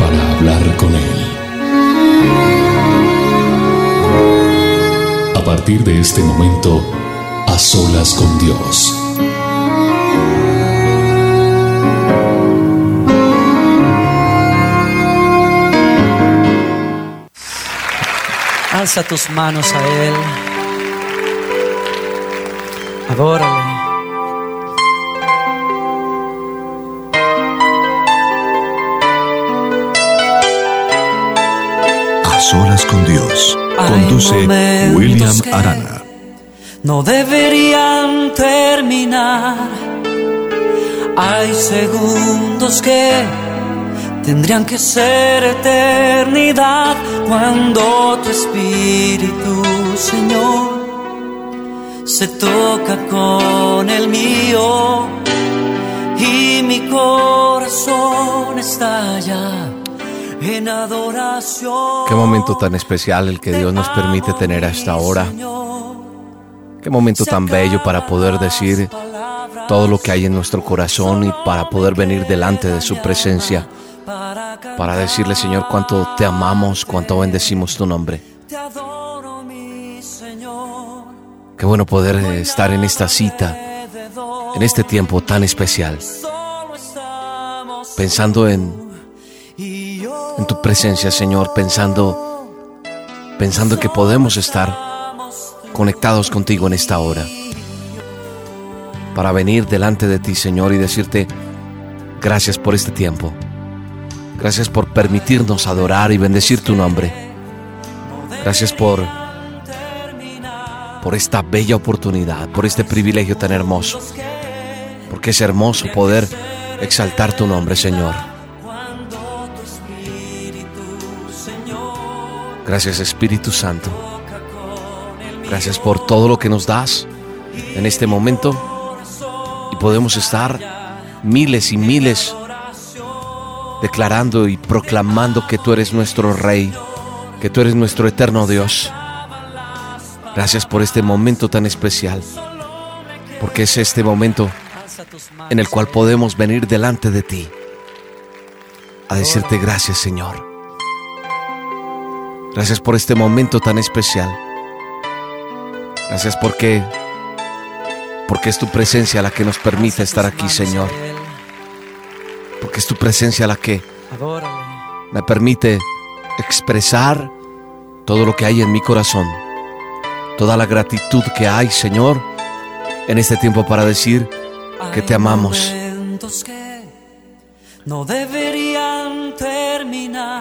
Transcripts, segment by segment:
para hablar con Él. A partir de este momento, a solas con Dios. Alza tus manos a Él. Adórale. Solas con Dios. Conduce William Arana. No deberían terminar. Hay segundos que tendrían que ser eternidad cuando tu espíritu, Señor, se toca con el mío y mi corazón estalla en adoración. Qué momento tan especial el que Dios nos permite tener hasta ahora. Qué momento tan bello para poder decir todo lo que hay en nuestro corazón y para poder venir delante de su presencia. Para decirle, Señor, cuánto te amamos, cuánto bendecimos tu nombre. Qué bueno poder estar en esta cita, en este tiempo tan especial. Pensando en, en tu presencia, Señor, pensando, pensando que podemos estar conectados contigo en esta hora. Para venir delante de ti, Señor, y decirte gracias por este tiempo. Gracias por permitirnos adorar y bendecir tu nombre. Gracias por por esta bella oportunidad, por este privilegio tan hermoso. Porque es hermoso poder exaltar tu nombre, Señor. Gracias Espíritu Santo. Gracias por todo lo que nos das en este momento. Y podemos estar miles y miles declarando y proclamando que tú eres nuestro Rey, que tú eres nuestro eterno Dios. Gracias por este momento tan especial, porque es este momento en el cual podemos venir delante de ti a decirte gracias Señor. Gracias por este momento tan especial. Gracias porque porque es tu presencia la que nos permite estar aquí, Señor. Porque es tu presencia la que me permite expresar todo lo que hay en mi corazón. Toda la gratitud que hay, Señor, en este tiempo para decir que te amamos.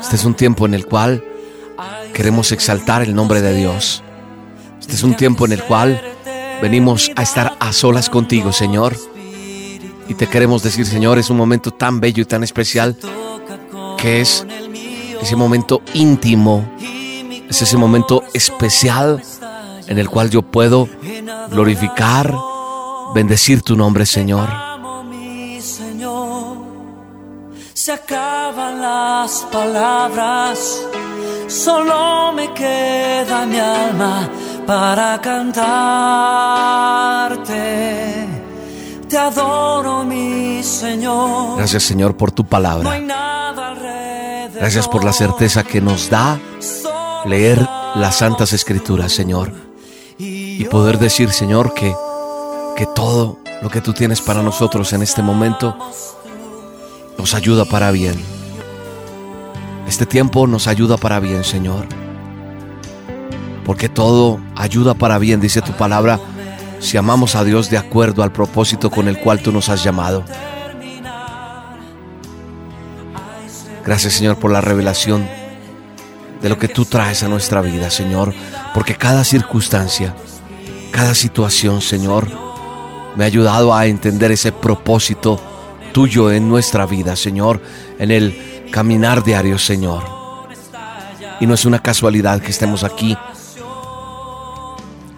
Este es un tiempo en el cual queremos exaltar el nombre de Dios. Este es un tiempo en el cual venimos a estar a solas contigo, Señor. Y te queremos decir, Señor, es un momento tan bello y tan especial que es ese momento íntimo, es ese momento especial en el cual yo puedo glorificar, bendecir tu nombre, Señor. Se acaban las palabras, solo me queda mi alma para cantarte. Te adoro, mi Señor. Gracias, Señor, por tu palabra. Gracias por la certeza que nos da leer las santas escrituras, Señor. Y poder decir, Señor, que, que todo lo que tú tienes para nosotros en este momento nos ayuda para bien. Este tiempo nos ayuda para bien, Señor. Porque todo ayuda para bien, dice tu palabra, si amamos a Dios de acuerdo al propósito con el cual tú nos has llamado. Gracias, Señor, por la revelación de lo que tú traes a nuestra vida, Señor. Porque cada circunstancia, cada situación, Señor, me ha ayudado a entender ese propósito tuyo en nuestra vida, Señor, en el caminar diario, Señor. y no es una casualidad que estemos aquí.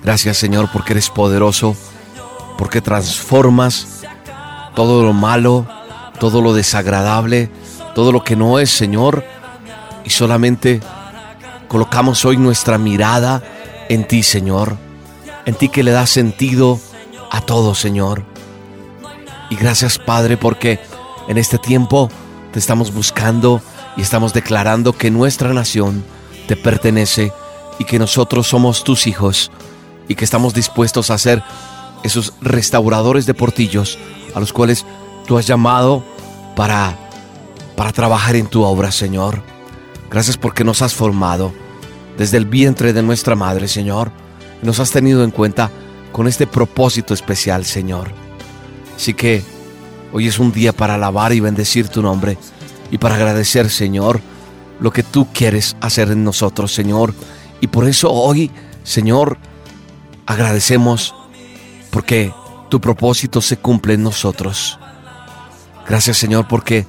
Gracias Señor porque eres poderoso, porque transformas todo lo malo, todo lo desagradable, todo lo que no es Señor, y solamente colocamos hoy nuestra mirada en ti Señor, en ti que le da sentido a todo Señor. Y gracias Padre porque en este tiempo te estamos buscando y estamos declarando que nuestra nación te pertenece y que nosotros somos tus hijos y que estamos dispuestos a ser esos restauradores de portillos a los cuales tú has llamado para para trabajar en tu obra, Señor. Gracias porque nos has formado desde el vientre de nuestra madre, Señor. Nos has tenido en cuenta con este propósito especial, Señor. Así que hoy es un día para alabar y bendecir tu nombre y para agradecer, Señor, lo que tú quieres hacer en nosotros, Señor. Y por eso hoy, Señor, agradecemos porque tu propósito se cumple en nosotros. Gracias, Señor, porque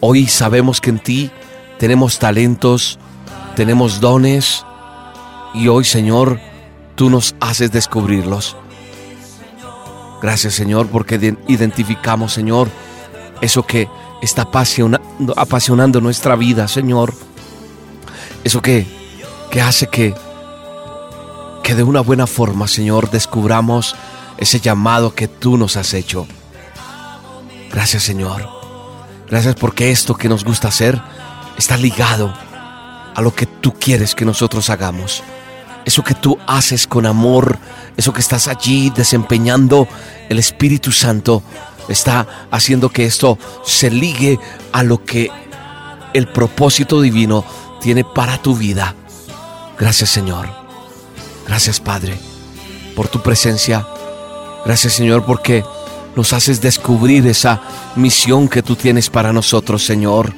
hoy sabemos que en ti tenemos talentos, tenemos dones y hoy, Señor, tú nos haces descubrirlos. Gracias, Señor, porque identificamos, Señor, eso que está apasionando, nuestra vida, Señor. Eso que, que hace que, que de una buena forma, Señor, descubramos ese llamado que tú nos has hecho. Gracias, Señor. Gracias porque esto que nos gusta hacer está ligado a lo que tú quieres que nosotros hagamos. Eso que tú haces con amor, eso que estás allí desempeñando, el Espíritu Santo está haciendo que esto se ligue a lo que el propósito divino tiene para tu vida. Gracias Señor. Gracias Padre por tu presencia. Gracias Señor porque nos haces descubrir esa misión que tú tienes para nosotros Señor.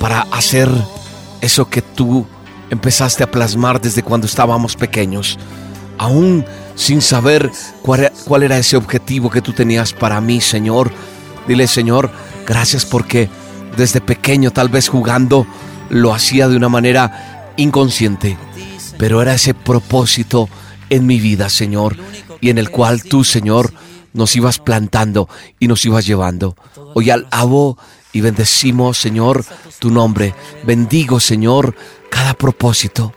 Para hacer eso que tú empezaste a plasmar desde cuando estábamos pequeños. Aún sin saber cuál, era ese objetivo que tú tenías para mí, Señor. Dile, Señor, gracias porque desde pequeño, tal vez jugando, lo hacía de una manera inconsciente, pero era ese propósito en mi vida, Señor, y en el cual tú, Señor, nos ibas plantando y nos ibas llevando. Hoy alabo y bendecimos, Señor, tu nombre. Bendigo, Señor, cada propósito,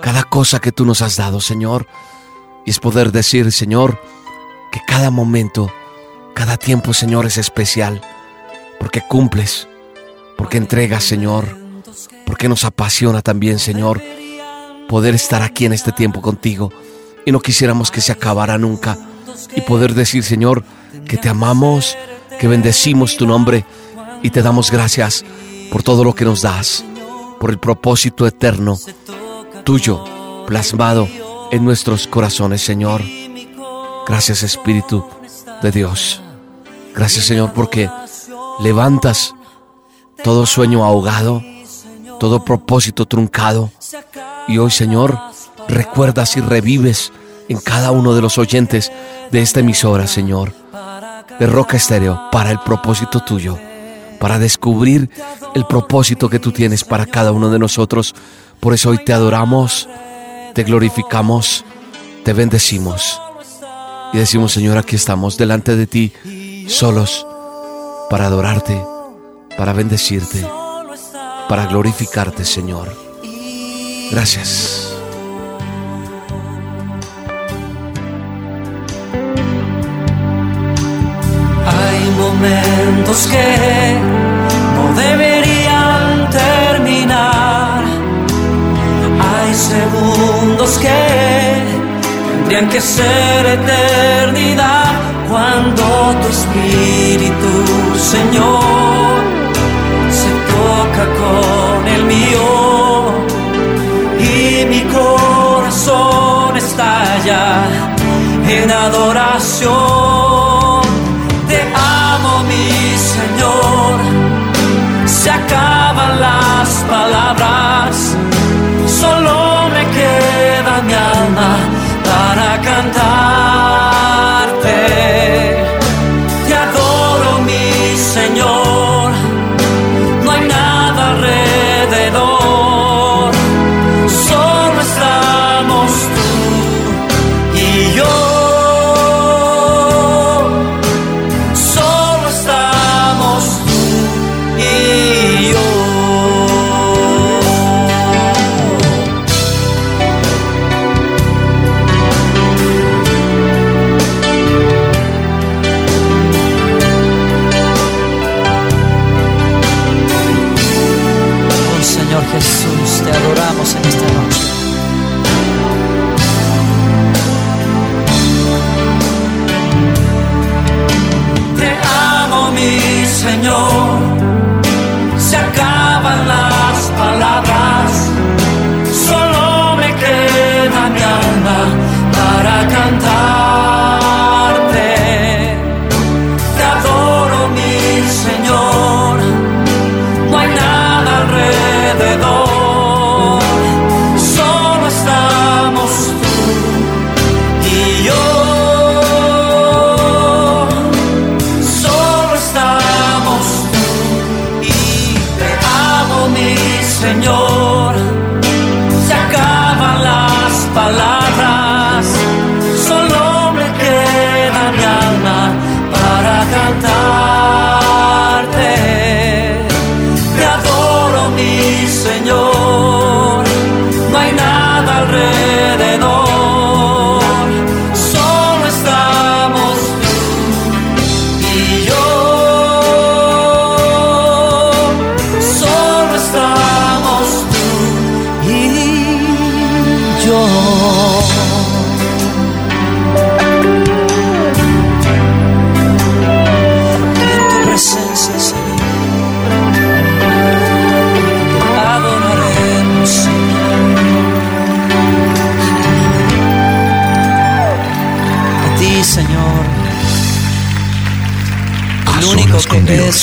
cada cosa que tú nos has dado, Señor. Y es poder decir, Señor, que cada momento, cada tiempo, Señor, es especial, porque cumples, porque entregas, Señor, porque nos apasiona también, Señor, poder estar aquí en este tiempo contigo y no quisiéramos que se acabara nunca y poder decir, Señor, que te amamos, que bendecimos tu nombre y te damos gracias por todo lo que nos das, por el propósito eterno tuyo plasmado en nuestros corazones, Señor. Gracias Espíritu de Dios. Gracias Señor porque levantas todo sueño ahogado, todo propósito truncado. Y hoy Señor recuerdas y revives en cada uno de los oyentes de esta emisora, Señor, de Roca Estéreo, para el propósito tuyo, para descubrir el propósito que tú tienes para cada uno de nosotros. Por eso hoy te adoramos te glorificamos, te bendecimos y decimos, Señor, aquí estamos delante de ti, solos, para adorarte, para bendecirte, para glorificarte, Señor. Gracias. Hay momentos que no deberían terminar hay segundos que tendrían que ser eternidad cuando tu espíritu, Señor, se toca con el mío y mi corazón estalla en adoración.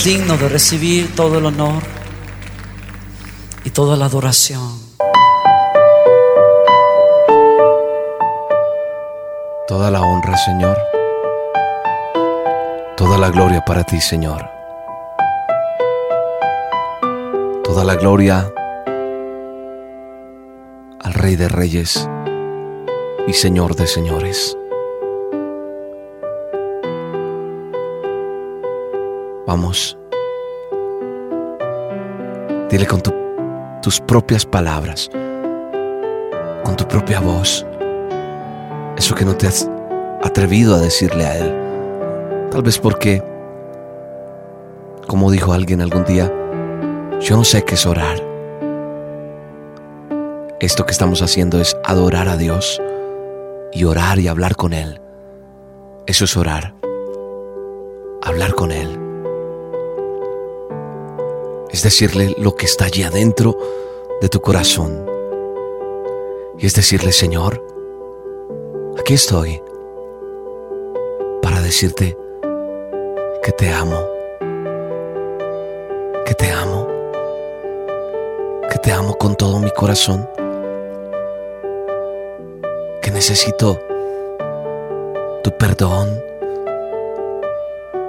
Digno de recibir todo el honor y toda la adoración. Toda la honra, Señor. Toda la gloria para ti, Señor. Toda la gloria al Rey de Reyes y Señor de Señores. Vamos. Dile con tus propias palabras, con tu propia voz, eso que no te has atrevido a decirle a Él. Tal vez porque, como dijo alguien algún día, yo no sé qué es orar. Esto que estamos haciendo es adorar a Dios y orar y hablar con Él. Eso es orar. Hablar con Él es decirle lo que está allí adentro de tu corazón. Y es decirle, Señor, aquí estoy para decirte que te amo, que te amo, que te amo con todo mi corazón, que necesito tu perdón,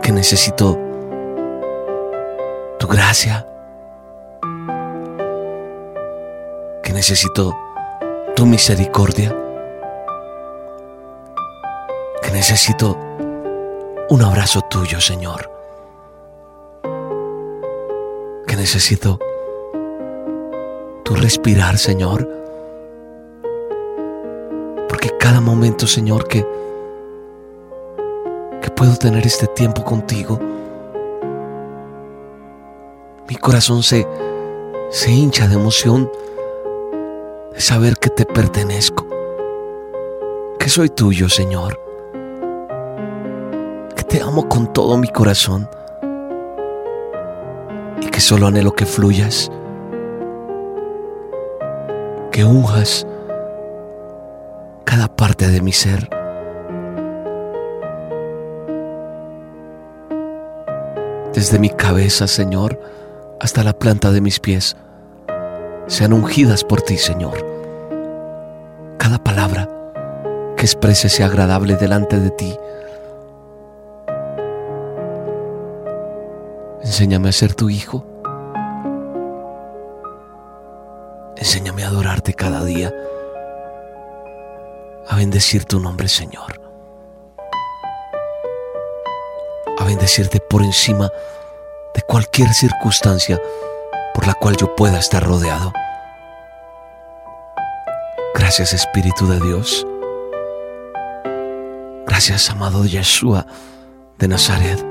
que necesito tu gracia, necesito tu misericordia, que necesito un abrazo tuyo, Señor, que necesito tu respirar, Señor, porque cada momento, Señor, que, que puedo tener este tiempo contigo, mi corazón se, se hincha de emoción saber que te pertenezco, que soy tuyo, Señor, amo con todo mi corazón y que solo anhelo que fluyas, que unjas cada parte de mi ser. Desde mi cabeza, Señor, hasta la planta de mis pies sean ungidas por ti, Señor. Cada palabra que exprese sea agradable delante de ti. Enséñame a ser tu hijo. Enséñame a adorarte cada día, a bendecir tu nombre, Señor. A bendecirte por encima de cualquier circunstancia por la cual yo pueda estar rodeado. Gracias Espíritu de Dios. Gracias amado Yeshua de Nazaret.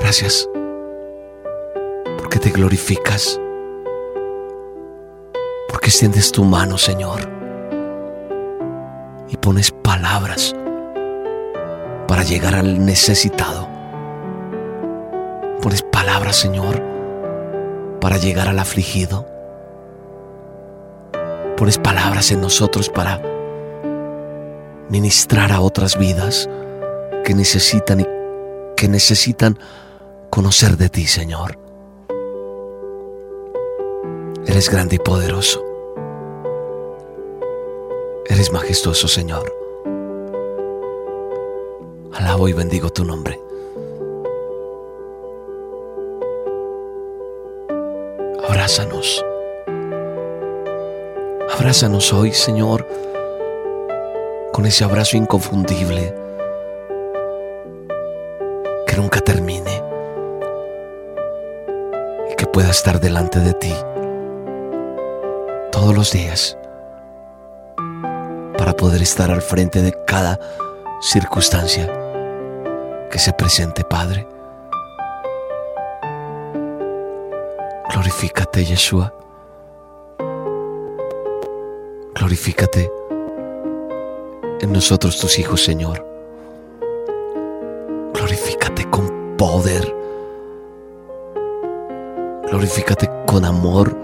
Gracias porque te glorificas Porque extiendes tu mano, Señor, y pones palabras para llegar al necesitado. Pones palabras, Señor, para llegar al afligido. Pones palabras en nosotros para ministrar a otras vidas que necesitan y que necesitan conocer de ti, Señor. Eres grande y poderoso. Eres majestuoso, Señor. Alabo y bendigo tu nombre. Abrázanos. Abrázanos hoy, Señor, con ese abrazo inconfundible que nunca termine que pueda estar delante de ti todos los días para poder estar al frente de cada circunstancia que se presente, Padre. Glorifícate, Yeshua. Glorifícate en nosotros, tus hijos, Señor. Glorifícate con poder. Glorifícate con amor.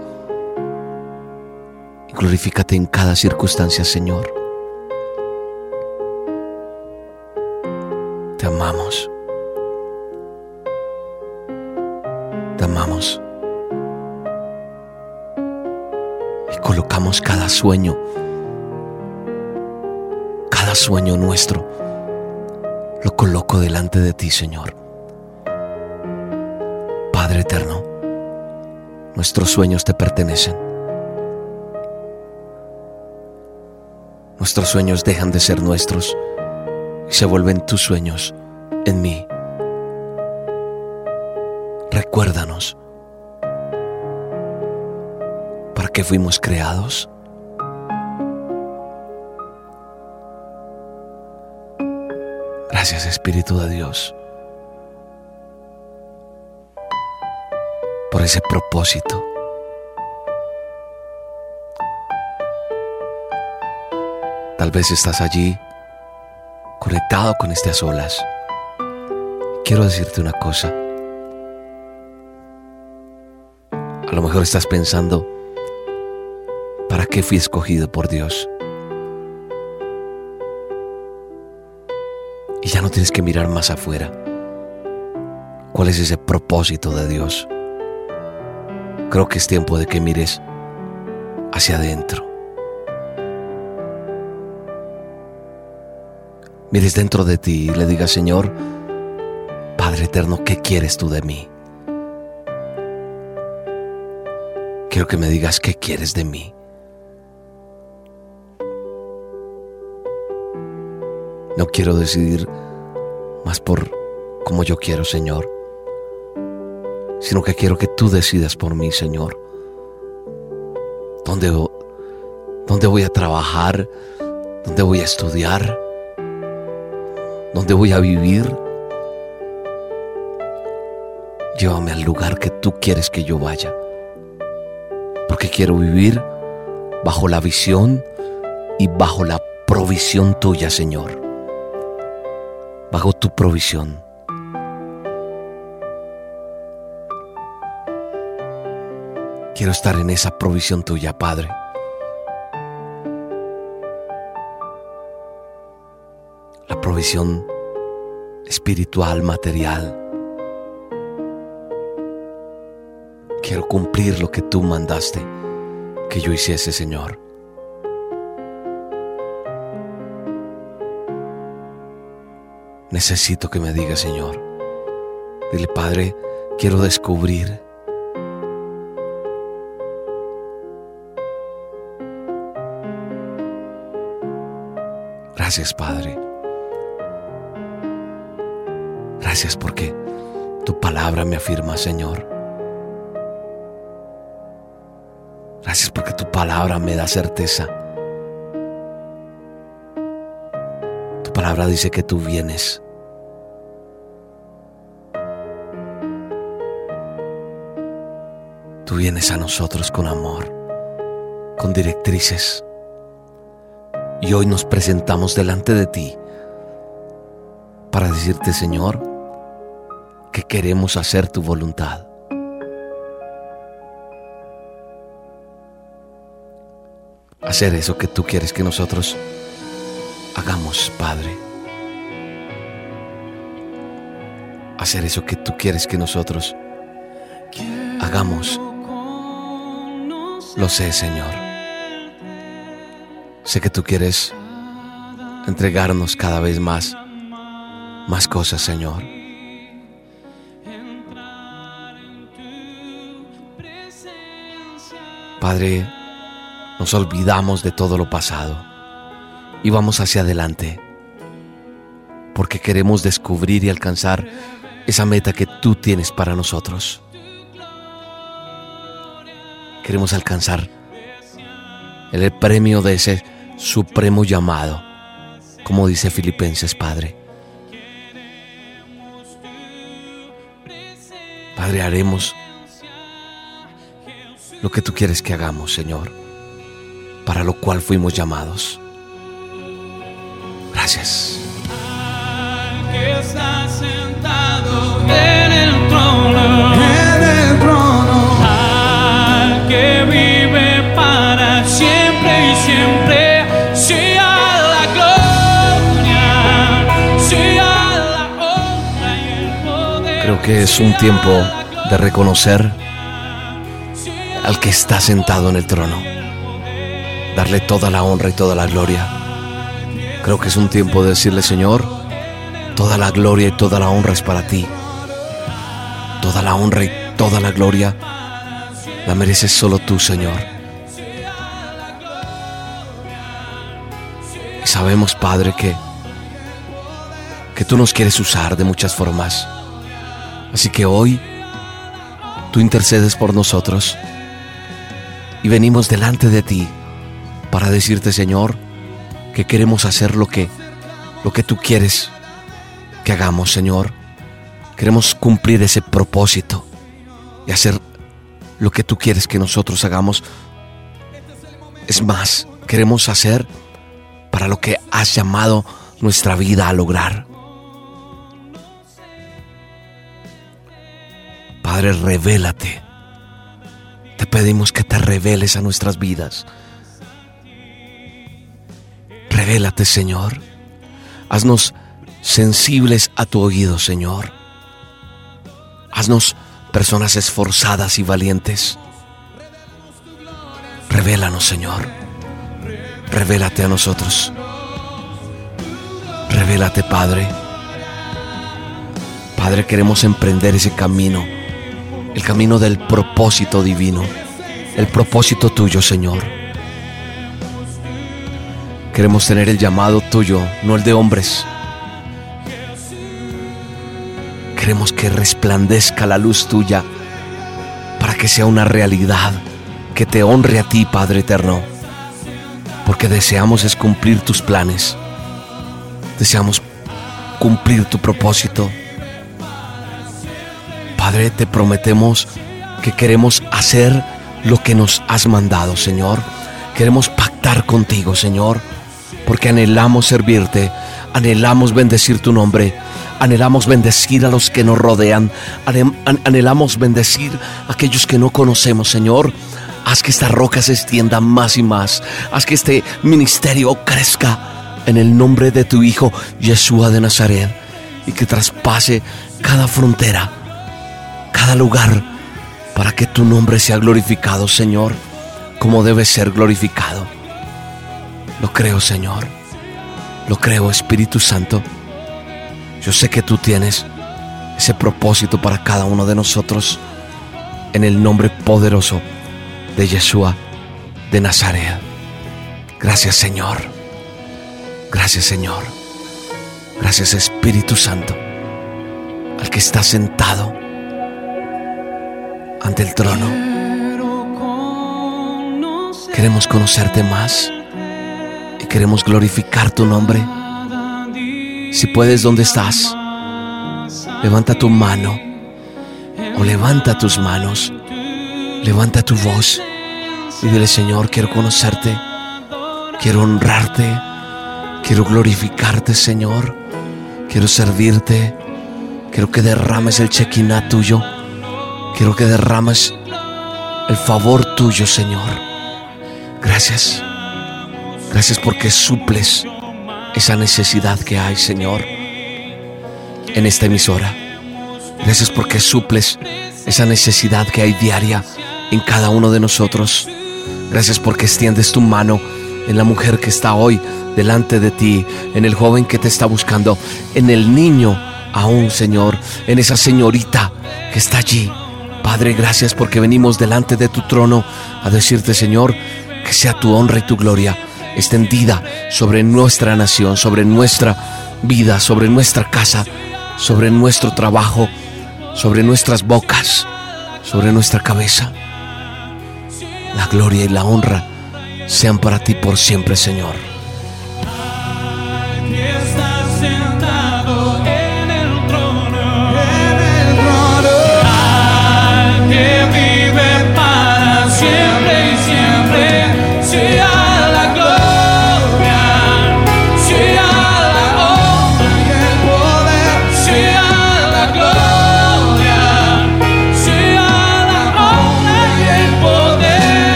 Glorifícate en cada circunstancia, Señor. Te amamos. Te amamos. Y colocamos cada sueño, cada sueño nuestro, lo coloco delante de ti, Señor. Padre eterno, nuestros sueños te pertenecen. Nuestros sueños dejan de ser nuestros y se vuelven tus sueños en mí. Recuérdanos para qué fuimos creados. Gracias Espíritu de Dios ese propósito. Tal vez estás allí conectado con estas olas, quiero decirte una cosa. A lo mejor estás pensando, ¿para qué fui escogido por Dios? Y ya no tienes que mirar más afuera. ¿Cuál es ese propósito de Dios? Creo que es tiempo de que mires hacia adentro. mires dentro de ti y le digas, Señor, Padre eterno, ¿qué quieres tú de mí? Quiero que me digas qué quieres de mí. No quiero decidir más por como yo quiero, Señor, sino que quiero que tú decidas por mí, Señor. ¿Dónde, dónde voy a trabajar? ¿Dónde voy a estudiar? ¿Dónde voy a vivir? Llévame al lugar que tú quieres que yo vaya. Porque quiero vivir bajo la visión y bajo la provisión tuya, Señor. Bajo tu provisión. Quiero estar en esa provisión tuya, Padre. provisión espiritual, material. Quiero cumplir lo que tú mandaste que yo hiciese, Señor. Necesito que me diga, Señor. Dile, Padre, quiero descubrir. Gracias, Padre. Gracias porque tu palabra me afirma, Señor. Gracias porque tu palabra me da certeza. Tu palabra dice que tú vienes. Tú vienes a nosotros con amor, con directrices. Y hoy nos presentamos delante de ti para decirte, Señor, que queremos hacer tu voluntad. Hacer eso que tú quieres que nosotros hagamos, Padre. Hacer eso que tú quieres que nosotros hagamos. Lo sé, Señor. Sé que tú quieres entregarnos cada vez más, más cosas, Señor. Padre, nos olvidamos de todo lo pasado y vamos hacia adelante porque queremos descubrir y alcanzar esa meta que tú tienes para nosotros. Queremos alcanzar el premio de ese supremo llamado, como dice Filipenses, Padre. Padre, haremos lo que tú quieres que hagamos, Señor, para lo cual fuimos llamados. Gracias. Es un tiempo de reconocer al que está sentado en el trono, darle toda la honra y toda la gloria. Creo que es un tiempo de decirle, Señor, toda la gloria y toda la honra es para ti. Toda la honra y toda la gloria la mereces solo tú, Señor. Y sabemos, Padre, que, que tú nos quieres usar de muchas formas. Así que hoy tú intercedes por nosotros y venimos delante de ti para decirte, Señor, que queremos hacer lo que lo que tú quieres que hagamos, Señor. Queremos cumplir ese propósito y hacer lo que tú quieres que nosotros hagamos. Es más, queremos hacer para lo que has llamado nuestra vida a lograr. Padre, revélate. Te pedimos que te reveles a nuestras vidas. Revélate, Señor. Haznos sensibles a tu oído, Señor. Haznos personas esforzadas y valientes. Revélanos, Señor. Revélate a nosotros. Revélate, Padre. Padre, queremos emprender ese camino, el camino del propósito divino, el propósito tuyo, Señor. Queremos tener el llamado tuyo, no el de hombres. Queremos que resplandezca la luz tuya para que sea una realidad que te honre a ti, Padre eterno. Porque deseamos es cumplir tus planes. Deseamos cumplir tu propósito. Padre, te prometemos que queremos hacer lo que nos has mandado, Señor. Queremos pactar contigo, Señor, porque anhelamos servirte, anhelamos bendecir tu nombre, anhelamos bendecir a los que nos rodean, anhelamos bendecir a aquellos que no conocemos, Señor. Haz que esta roca se extienda más y más, haz que este ministerio crezca en el nombre de tu Hijo, Yeshua de Nazaret, y que traspase cada frontera, cada lugar, para que tu nombre sea glorificado, Señor, como debe ser glorificado. Lo creo, Señor. Lo creo, Espíritu Santo. Yo sé que tú tienes ese propósito para cada uno de nosotros en el nombre poderoso de Yeshua de Nazaret. Gracias, Señor. Gracias, Señor. Gracias, Espíritu Santo, al que está sentado ante el trono. Queremos conocerte más y queremos glorificar tu nombre. Si puedes, ¿dónde estás? Levanta tu mano o levanta tus manos, levanta tu voz y dile, Señor, quiero conocerte, quiero honrarte, quiero glorificarte, Señor, quiero servirte, quiero que derrames el chequiná tuyo Quiero que derrames el favor tuyo, Señor. Gracias. Gracias porque suples esa necesidad que hay, Señor, en esta emisora. Gracias porque suples esa necesidad que hay diaria en cada uno de nosotros. Gracias porque extiendes tu mano en la mujer que está hoy delante de ti, en el joven que te está buscando, en el niño aún, Señor, en esa señorita que está allí Padre, gracias porque venimos delante de tu trono a decirte, Señor, que sea tu honra y tu gloria extendida sobre nuestra nación, sobre nuestra vida, sobre nuestra casa, sobre nuestro trabajo, sobre nuestras bocas, sobre nuestra cabeza. La gloria y la honra sean para ti por siempre, Señor.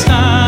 side.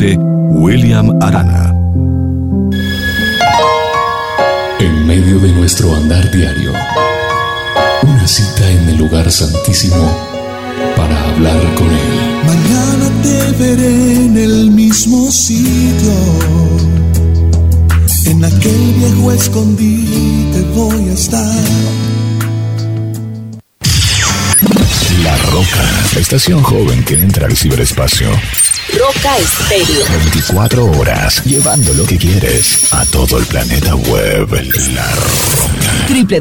William Arana. En medio de nuestro andar diario, una cita en el lugar santísimo para hablar con Él. Mañana te veré en el mismo sitio, en aquel viejo escondite voy a estar. La Roca, la estación joven que entra al ciberespacio. Roca Estéreo. 24 horas, llevando lo que quieres a todo el planeta web. La Roca.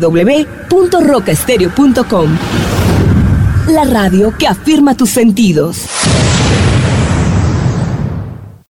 www.rocaestereo.com La radio que afirma tus sentidos.